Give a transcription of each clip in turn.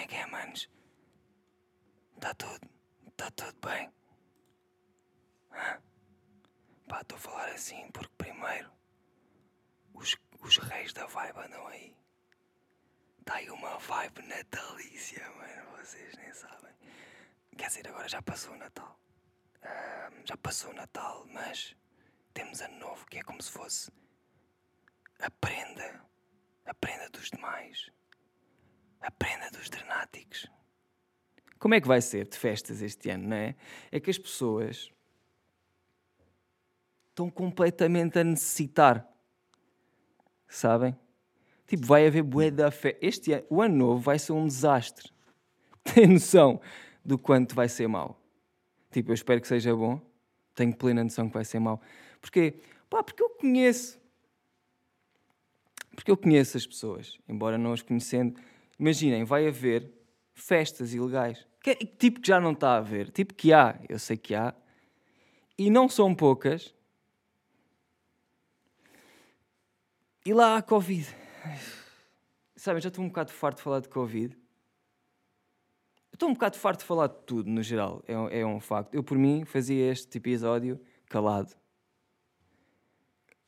é que é, manos? Está tudo, está tudo bem? Hã? Pá, estou a falar assim porque primeiro os, os reis da vibe andam aí. Está aí uma vibe natalícia, mano, vocês nem sabem. Quer dizer, agora já passou o Natal. Ahm, já passou o Natal, mas temos ano novo, que é como se fosse a prenda, a prenda dos demais, a prenda dos drenáticos. Como é que vai ser de festas este ano, não é? É que as pessoas estão completamente a necessitar, sabem? Tipo, vai haver bué da fé. Este ano, o ano novo vai ser um desastre. Tem noção do quanto vai ser mau? Tipo, eu espero que seja bom. Tenho plena noção que vai ser mau. Porquê? Pá, porque eu conheço. Porque eu conheço as pessoas, embora não as conhecendo. Imaginem, vai haver festas ilegais. Que, tipo que já não está a haver. Tipo que há, eu sei que há. E não são poucas. E lá há Covid. Sabem, já estou um bocado farto de falar de Covid. Estou um bocado farto de falar de tudo, no geral. É, um- é um facto. Eu, por mim, fazia este episódio calado.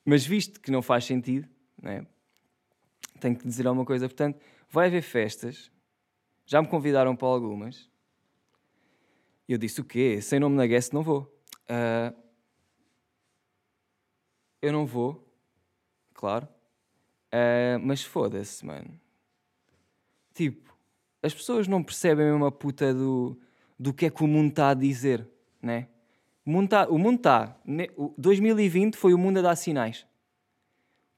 Mas visto que não faz sentido, né? tenho que dizer alguma coisa. Portanto, vai haver festas. Já me convidaram para algumas. Eu disse, o quê? Sem nome na guest não vou. Ah, eu não vou, claro. Ah, mas foda-se, mano. Tipo, as pessoas não percebem mesmo a puta do, do que é que o mundo está a dizer, né? O mundo está... O mundo tá, ne- o 2020 foi o mundo a dar sinais.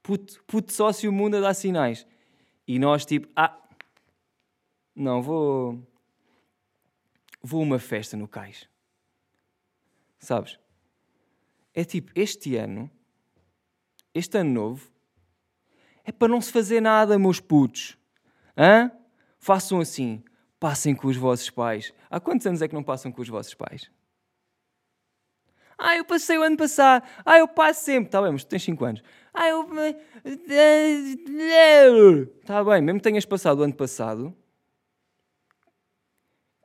Puto, puto sócio, o mundo a dar sinais. E nós, tipo, ah, não, vou... Vou uma festa no cais. Sabes? É tipo, este ano, este ano novo, é para não se fazer nada, meus putos. Hã? Façam assim. Passem com os vossos pais. Há quantos anos é que não passam com os vossos pais? Ah, eu passei o ano passado. Ah, eu passo sempre. Está bem, mas tu tens 5 anos. Ah, eu. Está bem, mesmo que tenhas passado o ano passado,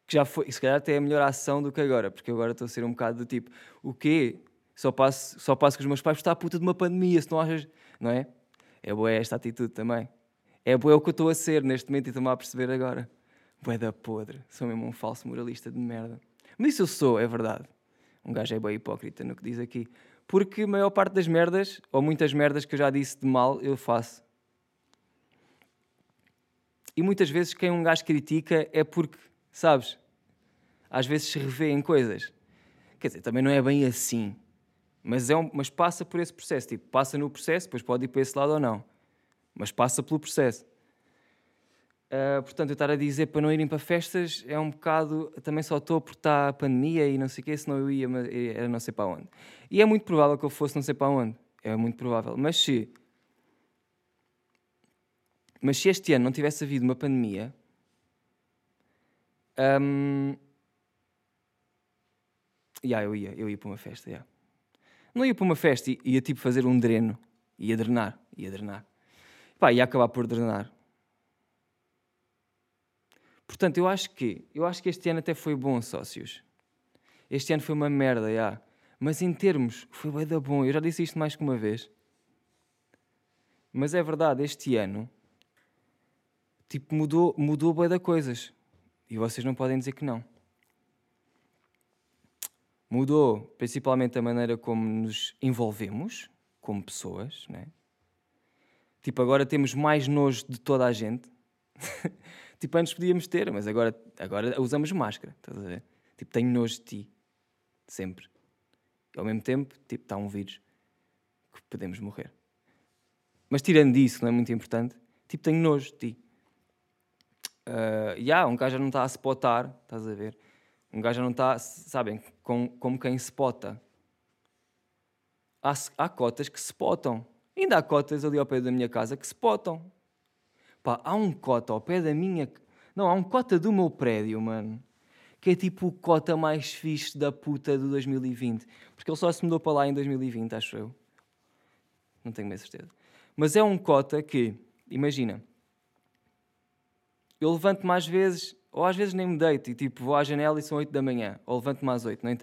que já foi, se calhar até é a melhor ação do que agora, porque agora estou a ser um bocado do tipo, o quê? Só passo, só passo com os meus pais porque está a puta de uma pandemia, se não achas. Não é? É boa esta atitude também. É boa o que eu estou a ser neste momento e estou-me a perceber agora. Boé da podre. Sou mesmo um falso moralista de merda. Mas isso eu sou, é verdade. Um gajo é bem hipócrita no que diz aqui. Porque a maior parte das merdas, ou muitas merdas que eu já disse de mal, eu faço. E muitas vezes quem um gajo critica é porque, sabes, às vezes se revê em coisas. Quer dizer, também não é bem assim. Mas, é um, mas passa por esse processo. Tipo, passa no processo, depois pode ir para esse lado ou não. Mas passa pelo processo. Ah, portanto, eu estar a dizer para não irem para festas é um bocado. Também só estou porque está a pandemia e não sei o quê, senão eu ia, era não sei para onde. E é muito provável que eu fosse não sei para onde. É muito provável. Mas se. Mas se este ano não tivesse havido uma pandemia. hum, Ya, eu ia, eu ia para uma festa, ya. Não ia para uma festa, ia tipo fazer um dreno. Ia drenar, ia drenar. Pá, ia acabar por drenar. Portanto, eu acho que, eu acho que este ano até foi bom, sócios. Este ano foi uma merda, já. Mas em termos, foi bem da bom. Eu já disse isto mais que uma vez. Mas é verdade, este ano, tipo, mudou, mudou bem da coisas. E vocês não podem dizer que não. Mudou principalmente a maneira como nos envolvemos como pessoas, né? Tipo, agora temos mais nojo de toda a gente. tipo, antes podíamos ter, mas agora, agora usamos máscara, estás a ver? Tipo, tenho nojo de ti. Sempre. E ao mesmo tempo, tipo, está um vírus que podemos morrer. Mas tirando disso, que não é muito importante, tipo, tenho nojo de ti. E uh, um gajo já não está a spotar, estás a ver? Um gajo já não está, sabem, com, como quem spota. Há, há cotas que spotam. Ainda há cotas ali ao pé da minha casa que spotam. Pá, há um cota ao pé da minha. Não, há um cota do meu prédio, mano. Que é tipo o cota mais fixe da puta do 2020. Porque ele só se mudou para lá em 2020, acho eu. Não tenho bem certeza. Mas é um cota que, imagina, eu levanto mais vezes Ou às vezes nem me deito e tipo vou à janela e são 8 da manhã. Ou levanto-me às 8. Não int...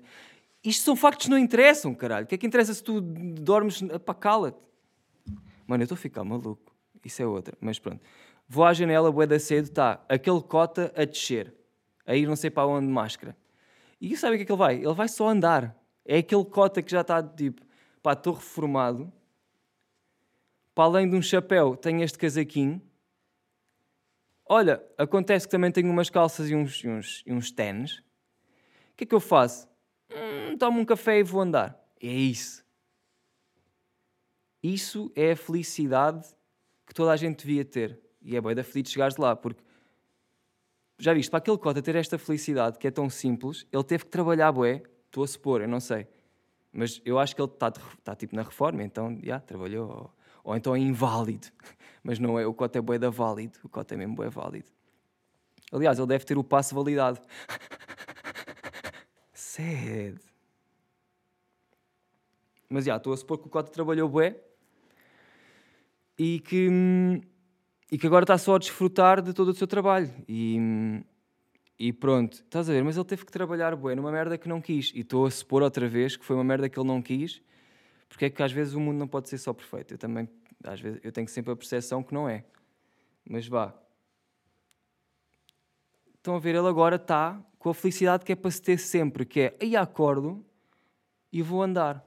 Isto são factos que não interessam, caralho. O que é que interessa se tu dormes. Pá, cala-te. Mano, eu estou a ficar maluco. Isso é outra. Mas pronto. Vou à janela, bué da cedo, está aquele cota a descer. A ir não sei para onde máscara. E sabe o que é que ele vai? Ele vai só andar. É aquele cota que já está tipo, pá, estou reformado. Para além de um chapéu, tenho este casaquinho. Olha, acontece que também tenho umas calças e uns, uns, uns tênis. O que é que eu faço? Hum, tomo um café e vou andar. É isso. Isso é a felicidade que toda a gente devia ter. E é bem da feliz chegares lá, porque já viste, para aquele cota ter esta felicidade que é tão simples, ele teve que trabalhar bué, estou a supor, eu não sei. Mas eu acho que ele está, está tipo na reforma, então já yeah, trabalhou. Ou, ou, então é inválido. Mas não é, o cota é bué da válido, o cota é mesmo bué válido. Aliás, ele deve ter o passo validado. Sad. Mas já, yeah, estou a supor que o cota trabalhou bué e que hum, e que agora está só a desfrutar de todo o seu trabalho. E, e pronto, estás a ver? Mas ele teve que trabalhar bué numa merda que não quis. E estou a supor outra vez que foi uma merda que ele não quis, porque é que às vezes o mundo não pode ser só perfeito. Eu também, às vezes, eu tenho sempre a percepção que não é. Mas vá. Estão a ver? Ele agora está com a felicidade que é para se ter sempre, que é aí acordo e vou andar.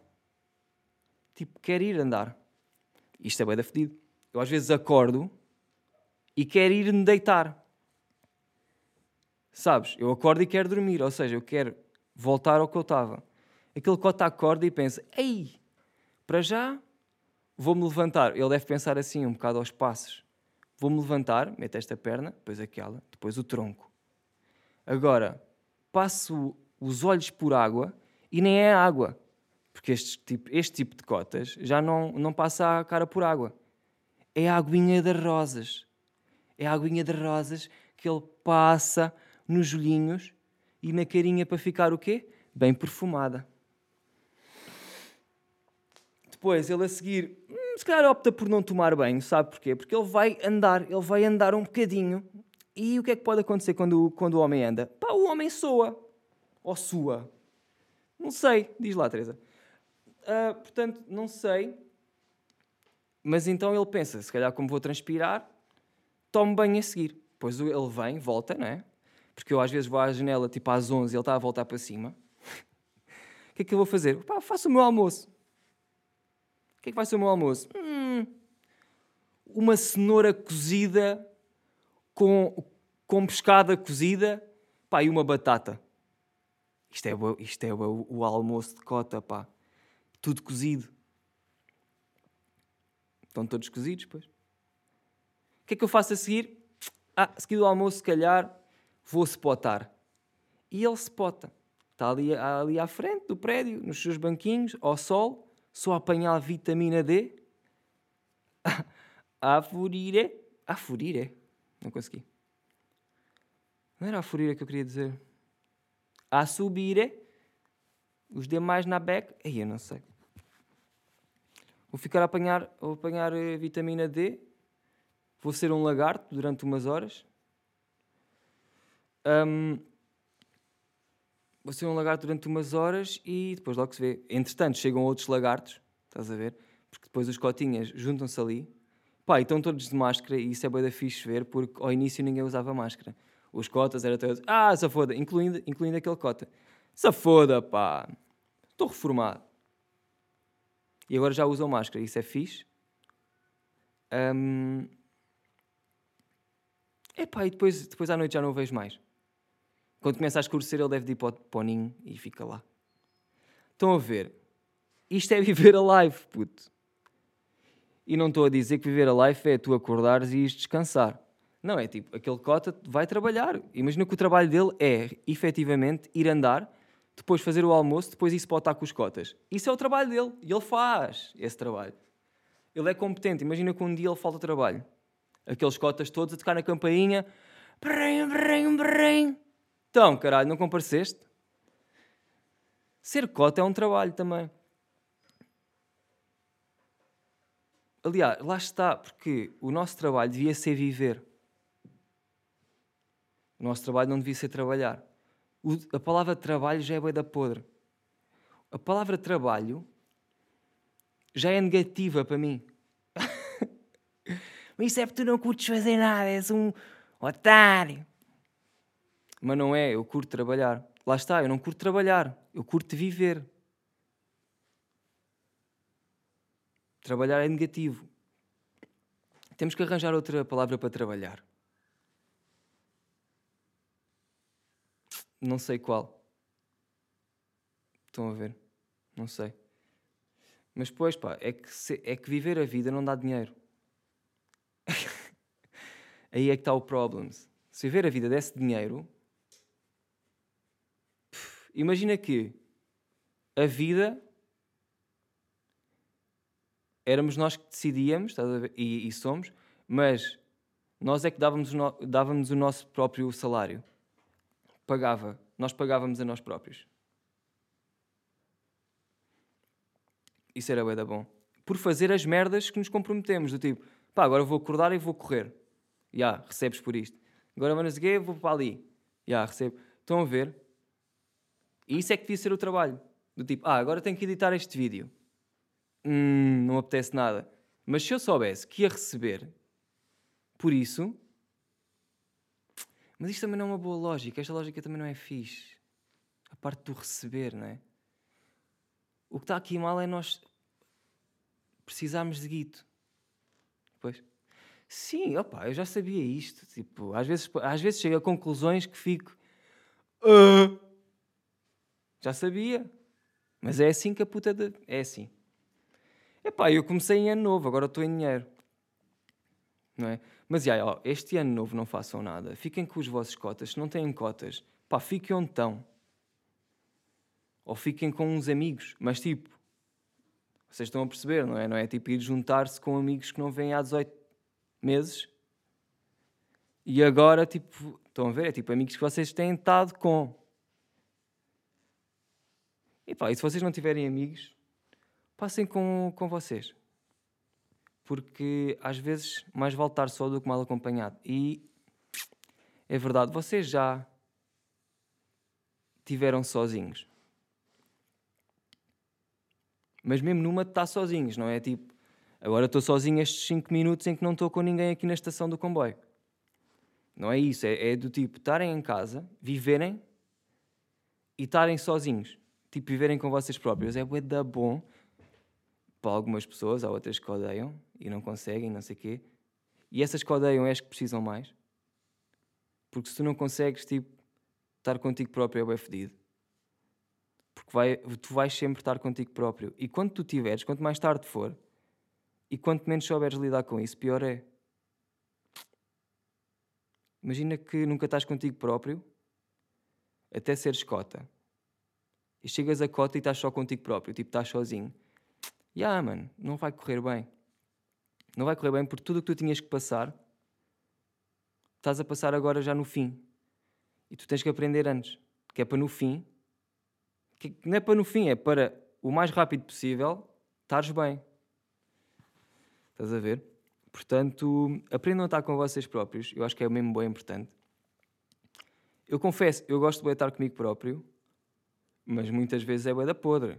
Tipo, quero ir andar. Isto é bem da fedido. Eu às vezes acordo e quer ir me deitar. Sabes? Eu acordo e quero dormir, ou seja, eu quero voltar ao que eu estava. Aquele cota acorda e pensa: Ei, para já vou-me levantar. Ele deve pensar assim, um bocado aos passos. Vou-me levantar, meto esta perna, depois aquela, depois o tronco. Agora, passo os olhos por água e nem é água. Porque este tipo, este tipo de cotas já não, não passa a cara por água. É a aguinha das rosas é a aguinha de rosas que ele passa nos olhinhos e na carinha para ficar o quê? Bem perfumada. Depois ele a seguir, hum, se calhar opta por não tomar banho, sabe porquê? Porque ele vai andar, ele vai andar um bocadinho. E o que é que pode acontecer quando, quando o homem anda? Pá, o homem soa. Ou sua. Não sei, diz lá, Teresa. Uh, portanto, não sei. Mas então ele pensa, se calhar como vou transpirar, tomo banho a seguir. Depois ele vem, volta, não é? Porque eu às vezes vou à janela tipo às 11 e ele está a voltar para cima. o que é que eu vou fazer? Pá, faço o meu almoço. O que é que vai ser o meu almoço? Hum, uma cenoura cozida com, com pescada cozida pá, e uma batata. Isto é, isto é o, o almoço de cota, pá. Tudo cozido. Estão todos cozidos, pois que é que eu faço a seguir? Ah, a seguir do almoço, se calhar, vou spotar. E ele spota. Está ali, ali à frente do prédio, nos seus banquinhos, ao sol, só a apanhar vitamina D. a furire. A furire? Não consegui. Não era a furire que eu queria dizer. A subire. Os demais na beca. Aí eu não sei. Vou ficar a apanhar, a apanhar eh, vitamina D Vou ser um lagarto durante umas horas. Um, vou ser um lagarto durante umas horas e depois logo se vê. Entretanto, chegam outros lagartos, estás a ver? Porque depois os cotinhas juntam-se ali. Pá, e estão todos de máscara e isso é bem da fixe ver, porque ao início ninguém usava máscara. Os cotas eram todos, ah, safoda, incluindo, incluindo aquele cota. Safoda, pá, estou reformado. E agora já usam máscara, isso é fixe. Um, Epá, e depois, depois à noite já não o vejo mais. Quando começa a escurecer, ele deve ir para o, para o ninho e fica lá. Estão a ver? Isto é viver a live, puto. E não estou a dizer que viver a live é tu acordares e ires descansar. Não, é tipo, aquele cota vai trabalhar. Imagina que o trabalho dele é, efetivamente, ir andar, depois fazer o almoço, depois ir se botar com os cotas. Isso é o trabalho dele. E ele faz esse trabalho. Ele é competente. Imagina que um dia ele falta trabalho aqueles cotas todos a tocar na campainha. Brem, brem, brem. Então, caralho, não compareceste? Ser cota é um trabalho também. Aliás, lá está, porque o nosso trabalho devia ser viver. O nosso trabalho não devia ser trabalhar. O- a palavra trabalho já é bué da podre. A palavra trabalho já é negativa para mim. Mas isso é porque tu não curtes fazer nada, és um otário. Mas não é, eu curto trabalhar. Lá está, eu não curto trabalhar, eu curto viver. Trabalhar é negativo. Temos que arranjar outra palavra para trabalhar. Não sei qual. Estão a ver? Não sei. Mas pois pá, é que, se- é que viver a vida não dá dinheiro. Aí é que está o problem. Se viver a vida desse dinheiro, imagina que a vida éramos nós que decidíamos, ver? E, e somos, mas nós é que dávamos o, no- dávamos o nosso próprio salário. Pagava, nós pagávamos a nós próprios. Isso era bué da bom. Por fazer as merdas que nos comprometemos, do tipo, pá, agora vou acordar e vou correr. Já, recebes por isto. Agora vou não vou para ali. Já, recebo. Estão a ver? E isso é que devia ser o trabalho. Do tipo, ah, agora tenho que editar este vídeo. Hum, não apetece nada. Mas se eu soubesse que ia receber por isso. Mas isto também não é uma boa lógica. Esta lógica também não é fixe. A parte do receber, não é? O que está aqui mal é nós precisarmos de guito. Pois. Sim, opa, eu já sabia isto. Tipo, às vezes, às vezes chego a conclusões que fico. "Ah." Já sabia. Mas é assim que a puta de... É assim. Epá, eu comecei em ano novo, agora estou em dinheiro. Não é? Mas, já, ó, este ano novo não façam nada. Fiquem com os vossos cotas. Se não têm cotas, pá, fiquem onde estão. Ou fiquem com uns amigos. Mas, tipo, vocês estão a perceber, não é? Não é tipo ir juntar-se com amigos que não vêm há 18 meses. E agora, tipo, estão a ver? É tipo amigos que vocês têm estado com. E pá, e se vocês não tiverem amigos, passem com, com vocês. Porque às vezes mais vale estar só do que mal acompanhado. E é verdade, vocês já tiveram sozinhos. Mas mesmo numa estar sozinhos, não é? Tipo, agora estou sozinho estes 5 minutos em que não estou com ninguém aqui na estação do comboio. Não é isso, é, é do tipo estarem em casa, viverem e estarem sozinhos. Tipo, viverem com vocês próprios. É bué da bom para algumas pessoas, há outras que odeiam e não conseguem, não sei o quê. E essas que odeiam é as que precisam mais. Porque se tu não consegues, tipo, estar contigo próprio é bem fedido. Porque vai, tu vais sempre estar contigo próprio. E quando tu tiveres, quanto mais tarde for, e quanto menos souberes lidar com isso, pior é. Imagina que nunca estás contigo próprio, até seres cota. E chegas a cota e estás só contigo próprio, tipo, estás sozinho. Ya, yeah, mano, não vai correr bem. Não vai correr bem porque tudo o que tu tinhas que passar, estás a passar agora já no fim. E tu tens que aprender antes. Que é para no fim, que não é para no fim, é para o mais rápido possível estares bem. Estás a ver? Portanto, aprendam a estar com vocês próprios. Eu acho que é mesmo bem importante. Eu confesso, eu gosto de estar comigo próprio, mas muitas vezes é bué da podre.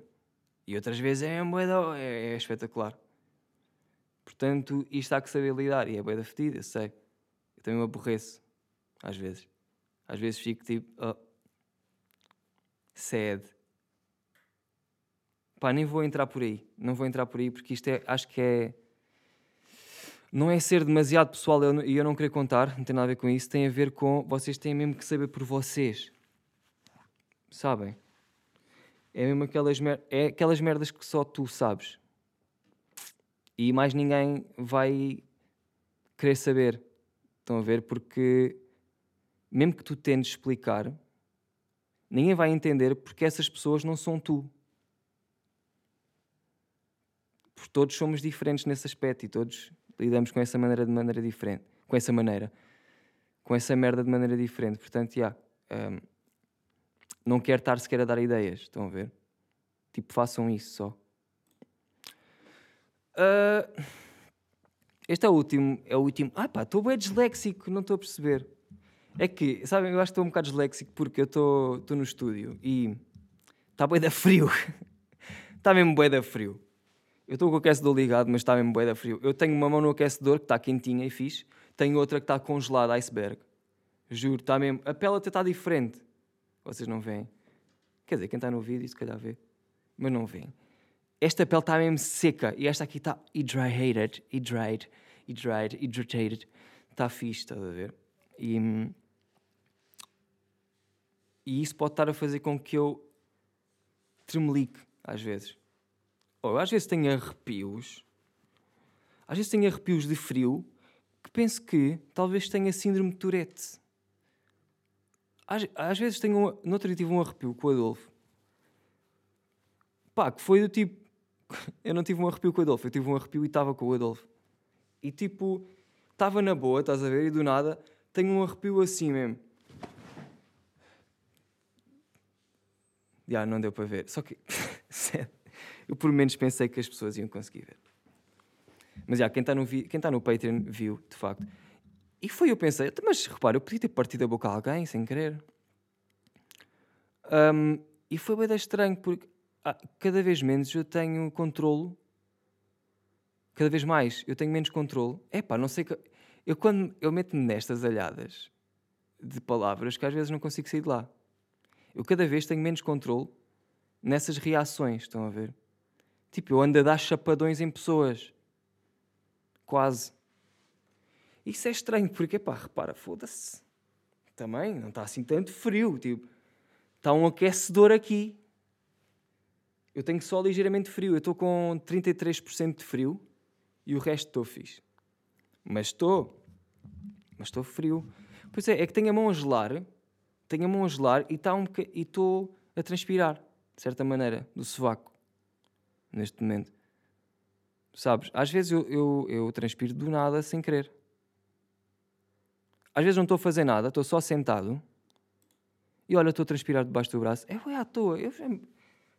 E outras vezes é, bué da, é, é espetacular. Portanto, isto há que saber lidar. E é bué da fedida, eu sei. Eu também me aborreço. Às vezes. Às vezes fico tipo... Oh, sad. Pá, nem vou entrar por aí. Não vou entrar por aí porque isto é... Acho que é... Não é ser demasiado pessoal e eu, eu não querer contar. Não tem nada a ver com isso. Tem a ver com... Vocês têm mesmo que saber por vocês. Sabem? É mesmo aquelas, mer é aquelas merdas que só tu sabes. E mais ninguém vai querer saber. Estão a ver? Porque mesmo que tu tentes explicar, ninguém vai entender porque essas pessoas não são tu. Porque todos somos diferentes nesse aspecto e todos lidamos com essa maneira de maneira diferente. Com essa maneira. Com essa merda de maneira diferente. Portanto, já. Yeah, um, não quero estar sequer a dar ideias, estão a ver? Tipo, façam isso só. Uh, este é o último. É o último. Ah, pá, estou bem disléxico, não estou a perceber. É que, sabem, eu acho que estou um bocado disléxico porque eu estou no estúdio e está bem da frio. Está mesmo bué da frio. Eu estou com o aquecedor ligado, mas está mesmo bué frio. Eu tenho uma mão no aquecedor que está quentinha e fixe. Tenho outra que está congelada, iceberg. Juro, está mesmo... A pele até está diferente. Vocês não veem. Quer dizer, quem está no vídeo, se calhar vê. Mas não veem. Esta pele está mesmo seca. E esta aqui está hydrated. Hydrated. Hydrated. Hydrated. Está fixe, estás a ver? E... E isso pode estar a fazer com que eu tremelique às vezes. Ou às vezes tenho arrepios, às vezes tenho arrepios de frio, que penso que talvez tenha síndrome de Tourette. Às, às vezes tenho. Um, no outro dia tive um arrepio com o Adolfo. Pá, que foi do tipo. Eu não tive um arrepio com o Adolfo, eu tive um arrepio e estava com o Adolfo. E tipo, estava na boa, estás a ver? E do nada tenho um arrepio assim mesmo. Já, não deu para ver. Só que, eu por menos pensei que as pessoas iam conseguir ver. Mas já, quem está no, quem está no Patreon viu, de facto. E foi eu pensei, mas repara, eu podia ter partido a boca a alguém sem querer. Um, e foi bem estranho, porque ah, cada vez menos eu tenho controlo. Cada vez mais eu tenho menos controlo. É pá, não sei. Que... Eu quando eu meto-me nestas alhadas de palavras que às vezes não consigo sair de lá. Eu cada vez tenho menos controle nessas reações, estão a ver? Tipo, eu ando a dar chapadões em pessoas. Quase. Isso é estranho, porque, pá, repara, foda-se. Também, não está assim tanto frio. Tipo, está um aquecedor aqui. Eu tenho só ligeiramente frio. Eu estou com 33% de frio e o resto estou fixe. Mas estou. Mas estou frio. Pois é, é que tenho a mão a gelar tenho a mão a gelar e tá um estou a transpirar, de certa maneira, do sovaco, neste momento. Sabes? Às vezes eu, eu, eu transpiro do nada sem querer. Às vezes não estou a fazer nada, estou só sentado e olha, estou a transpirar debaixo do braço. É, é à toa. Eu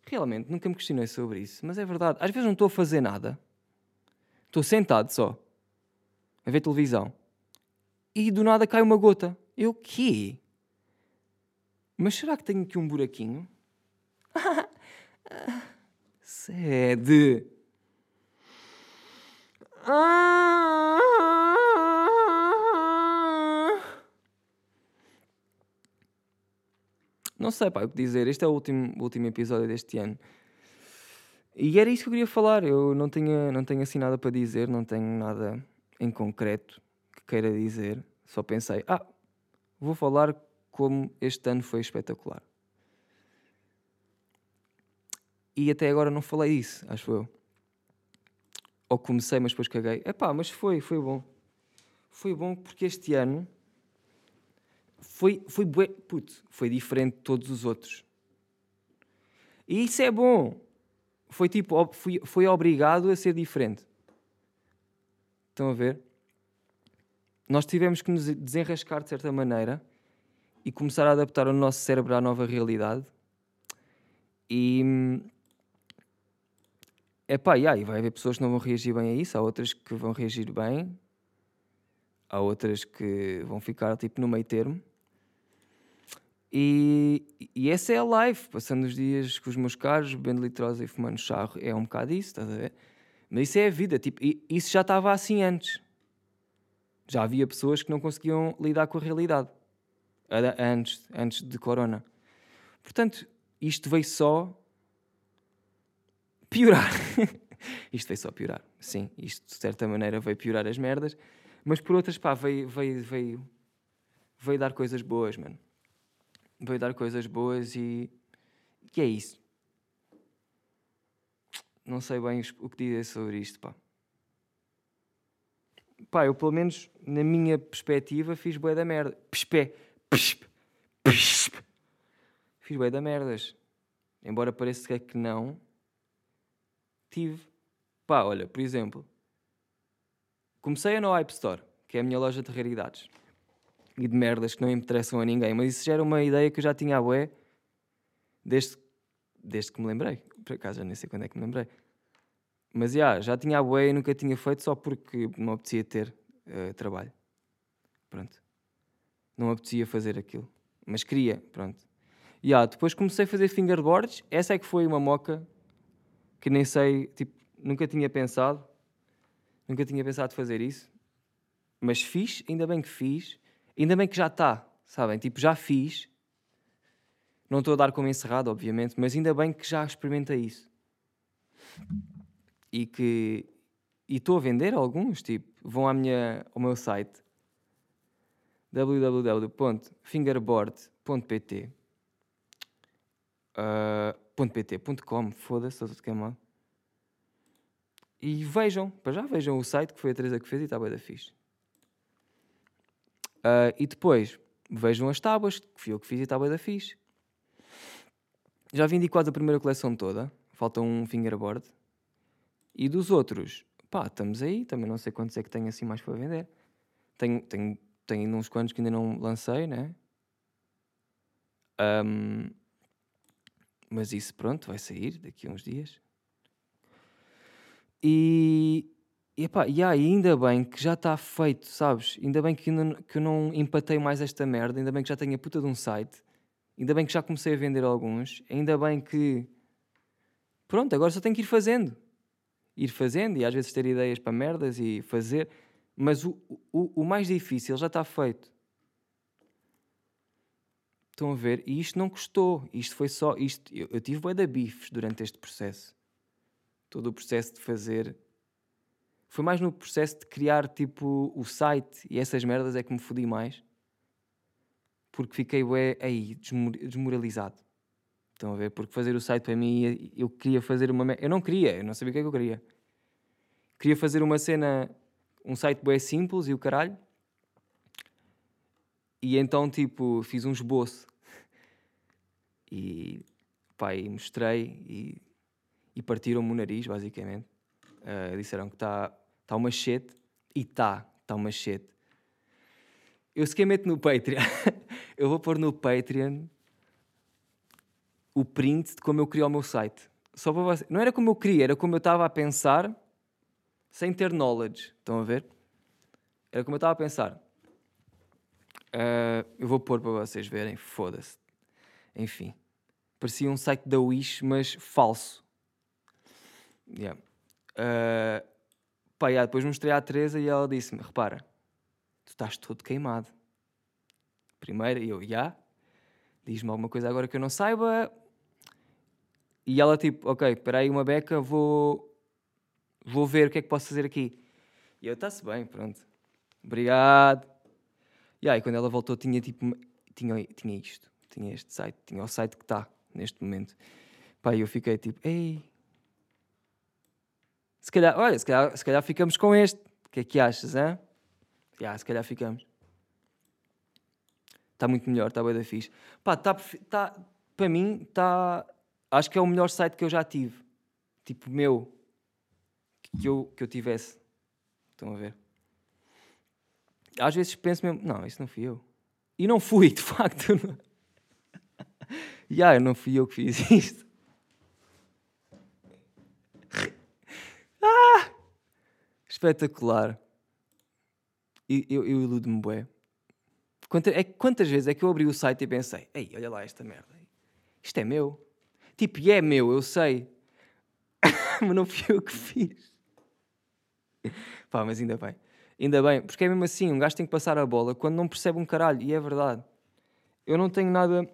realmente nunca me questionei sobre isso, mas é verdade. Às vezes não estou a fazer nada, estou sentado só a ver televisão e do nada cai uma gota. Eu, quê? Mas será que tenho aqui um buraquinho? Sede. Não sei, pá, o que dizer. Este é o último, último episódio deste ano. E era isso que eu queria falar. Eu não tenho, não tenho assim nada para dizer, não tenho nada em concreto que queira dizer. Só pensei, ah, vou falar como este ano foi espetacular. E até agora não falei isso, acho eu. Ou comecei, mas depois caguei. Epá, mas foi, foi bom. Foi bom porque este ano foi, foi bué, puto, foi diferente de todos os outros. E isso é bom. Foi tipo, foi, foi obrigado a ser diferente. Estão a ver? Nós tivemos que nos desenrascar de certa maneira e começar a adaptar o nosso cérebro à nova realidade. E. é pá, yeah, e vai haver pessoas que não vão reagir bem a isso, há outras que vão reagir bem, há outras que vão ficar tipo no meio termo. E, e essa é a live, passando os dias com os meus caros, bebendo litrosa e fumando charro, é um bocado isso, estás a ver? Mas isso é a vida, tipo, isso já estava assim antes. Já havia pessoas que não conseguiam lidar com a realidade antes, antes de Corona. Portanto, isto veio só piorar. isto veio só piorar. Sim, isto de certa maneira veio piorar as merdas, mas por outras, pá, veio, veio, veio, veio dar coisas boas, mano. Veio dar coisas boas e. que é isso. Não sei bem o que dizer sobre isto, pá. Pá, eu pelo menos na minha perspectiva fiz boa da merda. Pespé Fiz bem da merdas. Embora pareça que não, tive. Pá, olha, por exemplo, comecei a no Hype Store, que é a minha loja de raridades e de merdas que não interessam a ninguém, mas isso já era uma ideia que eu já tinha a bué desde, desde que me lembrei. Por acaso já nem sei quando é que me lembrei. Mas já, já tinha a bué e nunca tinha feito só porque não apetecia ter uh, trabalho. Pronto. Não apetecia fazer aquilo. Mas queria, pronto. Yeah, depois comecei a fazer fingerboards. Essa é que foi uma moca que nem sei, tipo, nunca tinha pensado. Nunca tinha pensado fazer isso. Mas fiz, ainda bem que fiz. Ainda bem que já está, sabem? Tipo, já fiz. Não estou a dar como encerrado, obviamente, mas ainda bem que já experimentei isso. E que. E estou a vender alguns, tipo, vão à minha, ao meu site www.fingerboard.pt uh, .pt.com, foda-se, estou tudo queimado. E vejam, para já vejam o site que foi a Teresa que fez e está bem da fixe. Uh, e depois vejam as tábuas, que fui eu que fiz e está bem da fixe. Já vendi quase a primeira coleção toda, falta um fingerboard. E dos outros, pá, estamos aí, também não sei quantos é que tenho assim mais para vender. Tenho, tenho, tenho uns quantos que ainda não lancei, né? Um, mas isso, pronto, vai sair daqui a uns dias. E, e, epá, e ainda bem que já está feito, sabes? Ainda bem que, ainda, que eu não empatei mais esta merda. Ainda bem que já tenho a puta de um site. Ainda bem que já comecei a vender alguns. Ainda bem que. Pronto, agora só tenho que ir fazendo. Ir fazendo e às vezes ter ideias para merdas e fazer. Mas o, o, o mais difícil já está feito. Estão a ver? E isto não custou. Isto foi só. Isto, eu, eu tive bué da bifes durante este processo. Todo o processo de fazer. Foi mais no processo de criar tipo o site e essas merdas é que me fodi mais. Porque fiquei bué aí, desmoralizado. Estão a ver? Porque fazer o site para mim, eu queria fazer uma. Eu não queria, eu não sabia o que é que eu queria. Queria fazer uma cena, um site bué simples e o caralho. E então, tipo, fiz um esboço e e mostrei e, e partiram-me o nariz, basicamente. Uh, disseram que está tá uma shit e está, está uma shit. Eu sequer meto no Patreon. eu vou pôr no Patreon o print de como eu criei o meu site. Só para você. Não era como eu queria, era como eu estava a pensar sem ter knowledge. Estão a ver? Era como eu estava a pensar. Uh, eu vou pôr para vocês verem, foda-se. Enfim. Parecia um site da Wish, mas falso. Yeah. Uh, pá, yeah, depois mostrei à Teresa e ela disse-me: Repara, tu estás todo queimado. Primeiro, eu, já. Yeah. Diz-me alguma coisa agora que eu não saiba. E ela, tipo, ok, espera aí uma beca, vou, vou ver o que é que posso fazer aqui. E eu, está-se bem, pronto. Obrigado. E aí, quando ela voltou, tinha tipo, tinha, tinha isto, tinha este site, tinha o site que está neste momento. Pá, eu fiquei tipo, ei, se calhar, olha, se calhar, se calhar ficamos com este. O que é que achas, hein? Yeah, se calhar ficamos. Está muito melhor, está bem da fixe. Pá, tá, tá, para mim, está. Acho que é o melhor site que eu já tive. Tipo, meu. Que eu, que eu tivesse. Estão a ver? Às vezes penso mesmo, não, isso não fui eu. E não fui, de facto. Já, yeah, não fui eu que fiz isto. ah! Espetacular. E eu, eu iludo-me bué. Quantas, é, quantas vezes é que eu abri o site e pensei, ei, olha lá esta merda. Isto é meu. Tipo, e é meu, eu sei. mas não fui eu que fiz. Pá, mas ainda bem. Ainda bem, porque é mesmo assim, um gajo tem que passar a bola quando não percebe um caralho, e é verdade. Eu não tenho nada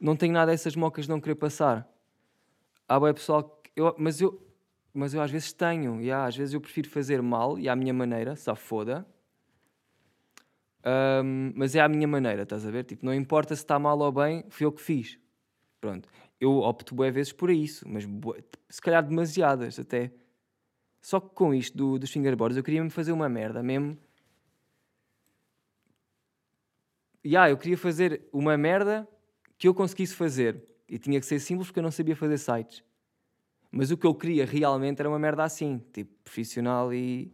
não tenho nada dessas mocas de não querer passar. Há bem pessoal que eu, mas eu mas eu às vezes tenho, e às vezes eu prefiro fazer mal e à minha maneira, só foda. Um, mas é à minha maneira, estás a ver? Tipo, não importa se está mal ou bem, fui eu que fiz. Pronto. Eu opto boas vezes por isso, mas se calhar demasiadas até. Só que com isto do, dos fingerboards eu queria me fazer uma merda mesmo. E yeah, eu queria fazer uma merda que eu conseguisse fazer. E tinha que ser simples porque eu não sabia fazer sites. Mas o que eu queria realmente era uma merda assim, tipo, profissional e.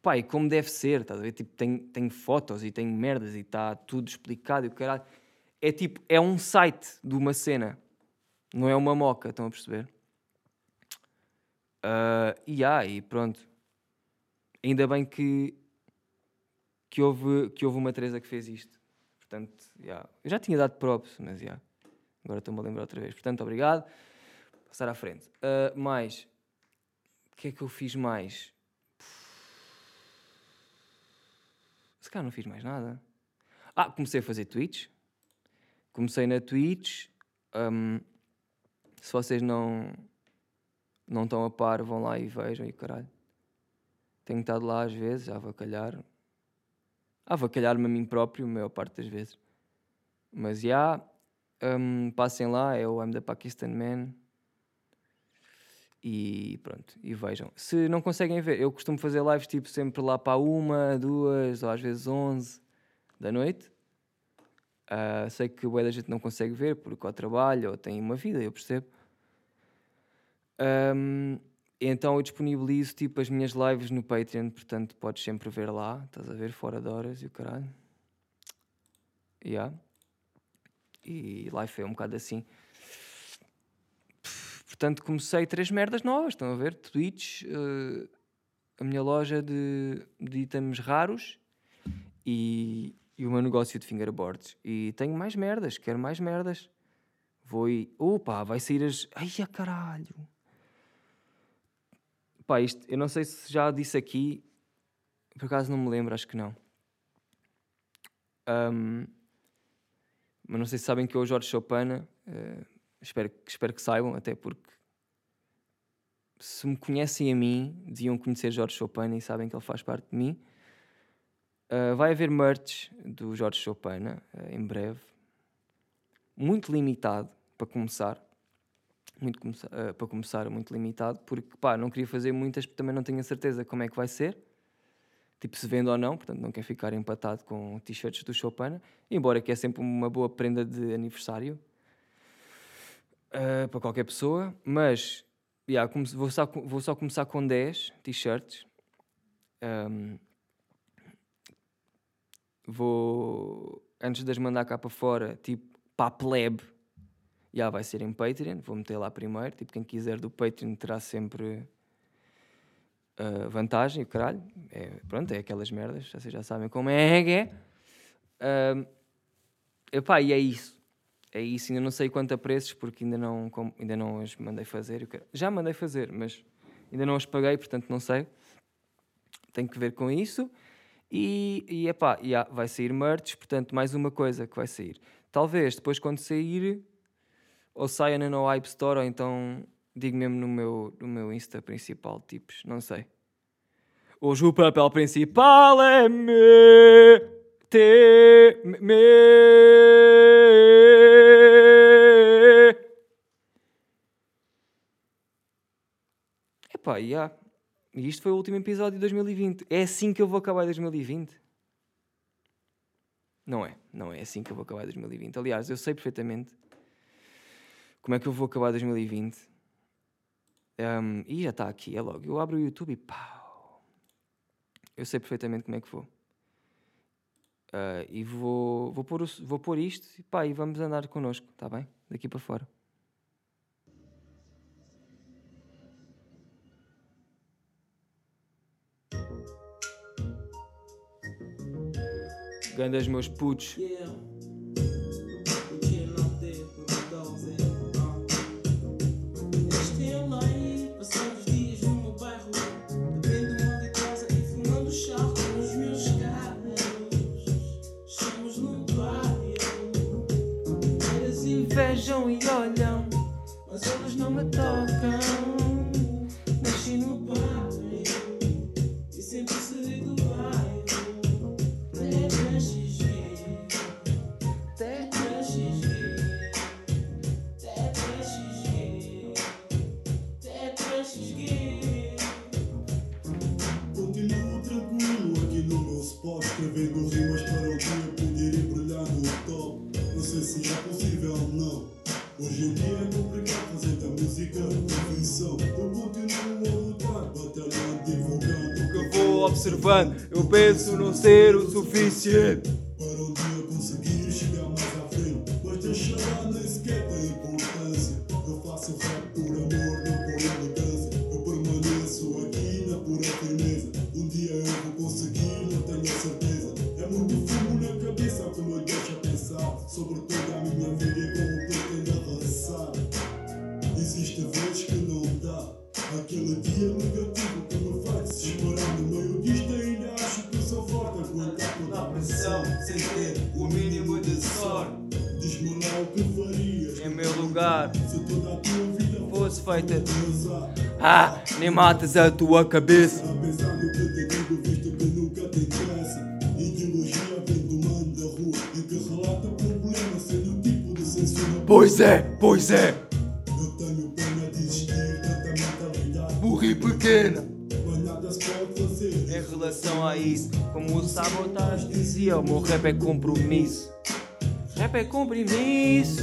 Pá, e como deve ser, estás a ver? Tipo, tem, tem fotos e tem merdas e está tudo explicado e o caralho. É tipo, é um site de uma cena, não é uma moca, estão a perceber? Uh, e há, e pronto. Ainda bem que. que houve, que houve uma Teresa que fez isto. Portanto, yeah. eu já tinha dado props, mas yeah. agora estou-me a lembrar outra vez. Portanto, obrigado. Passar à frente. Uh, mais. O que é que eu fiz mais? Se calhar não fiz mais nada. Ah, comecei a fazer tweets. Comecei na Twitch. Um, se vocês não, não estão a par, vão lá e vejam e caralho. Tenho estado lá às vezes a avacalhar. A avacalhar-me a mim próprio, a maior parte das vezes. Mas já, yeah, um, passem lá, é o I'm the Pakistan Man. E pronto, e vejam. Se não conseguem ver, eu costumo fazer lives tipo sempre lá para uma, duas, ou às vezes onze da noite. Uh, sei que o da gente não consegue ver porque ou trabalha ou tem uma vida, eu percebo. Um, então eu disponibilizo tipo as minhas lives no Patreon, portanto podes sempre ver lá, estás a ver, fora de horas e o caralho. Yeah. E live é um bocado assim. Portanto, comecei três merdas novas, estão a ver? Twitch, uh, a minha loja de, de itens raros e, e o meu negócio de fingerboards. E tenho mais merdas, quero mais merdas. Vou e. Opa, vai sair as. Ai, a caralho! Pá, isto, eu não sei se já disse aqui, por acaso não me lembro, acho que não. Um, mas não sei se sabem que eu, Jorge Chopin, uh, espero, espero que saibam, até porque se me conhecem a mim, deviam conhecer Jorge Chopin e sabem que ele faz parte de mim. Uh, vai haver merch do Jorge Chopin uh, em breve, muito limitado para começar. Muito uh, para começar, muito limitado, porque pá, não queria fazer muitas, porque também não tenho a certeza como é que vai ser, tipo se vende ou não, portanto não quero ficar empatado com t-shirts do Chopin, embora que é sempre uma boa prenda de aniversário para qualquer pessoa, mas yeah, vou, só, vou só começar com 10 t-shirts. Um, vou, antes de as mandar cá para fora, tipo, para a plebe, já vai ser em Patreon. Vou meter lá primeiro. Tipo, quem quiser do Patreon terá sempre uh, vantagem, caralho. É, pronto, é aquelas merdas, vocês já sabem como é que é. Uh, epá, e é isso é isso, ainda não sei quanto a preços, porque ainda não, ainda não as mandei fazer. Já mandei fazer, mas ainda não as paguei, portanto não sei. Tem que ver com isso. E, e epá, yeah, vai sair merch, portanto, mais uma coisa que vai sair. Talvez depois, quando sair, ou saia na No Hype Store, ou então digo mesmo no meu, no meu Insta principal, tipos, não sei. Hoje o papel principal é me, te, me. Epá, yeah. e isto foi o último episódio de 2020. É assim que eu vou acabar 2020? Não é, não é assim que eu vou acabar 2020. Aliás, eu sei perfeitamente como é que eu vou acabar 2020. Um, e já está aqui, é logo. Eu abro o YouTube e pau. Eu sei perfeitamente como é que vou. Uh, e vou, vou, pôr, vou isto e, pá, e vamos andar connosco, está bem? Daqui para fora. Gandas meus putos. Vejam ser o suficiente. Para um dia conseguir relata problemas sendo o tipo de censura. Pois é, pois é. Eu tenho pena de existir tanta mentalidade. Burri pequena. Mas nada se pode fazer. Em relação a isso, como o Sabotage dizia, o meu rap é compromisso. Rap é compromisso.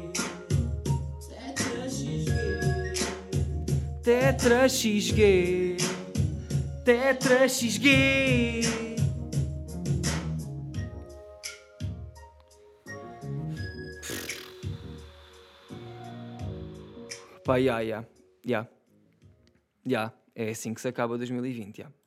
Tetra XG. Tetra XG. Pá, ya, ya. Ya, é assim que se acaba 2020, ya.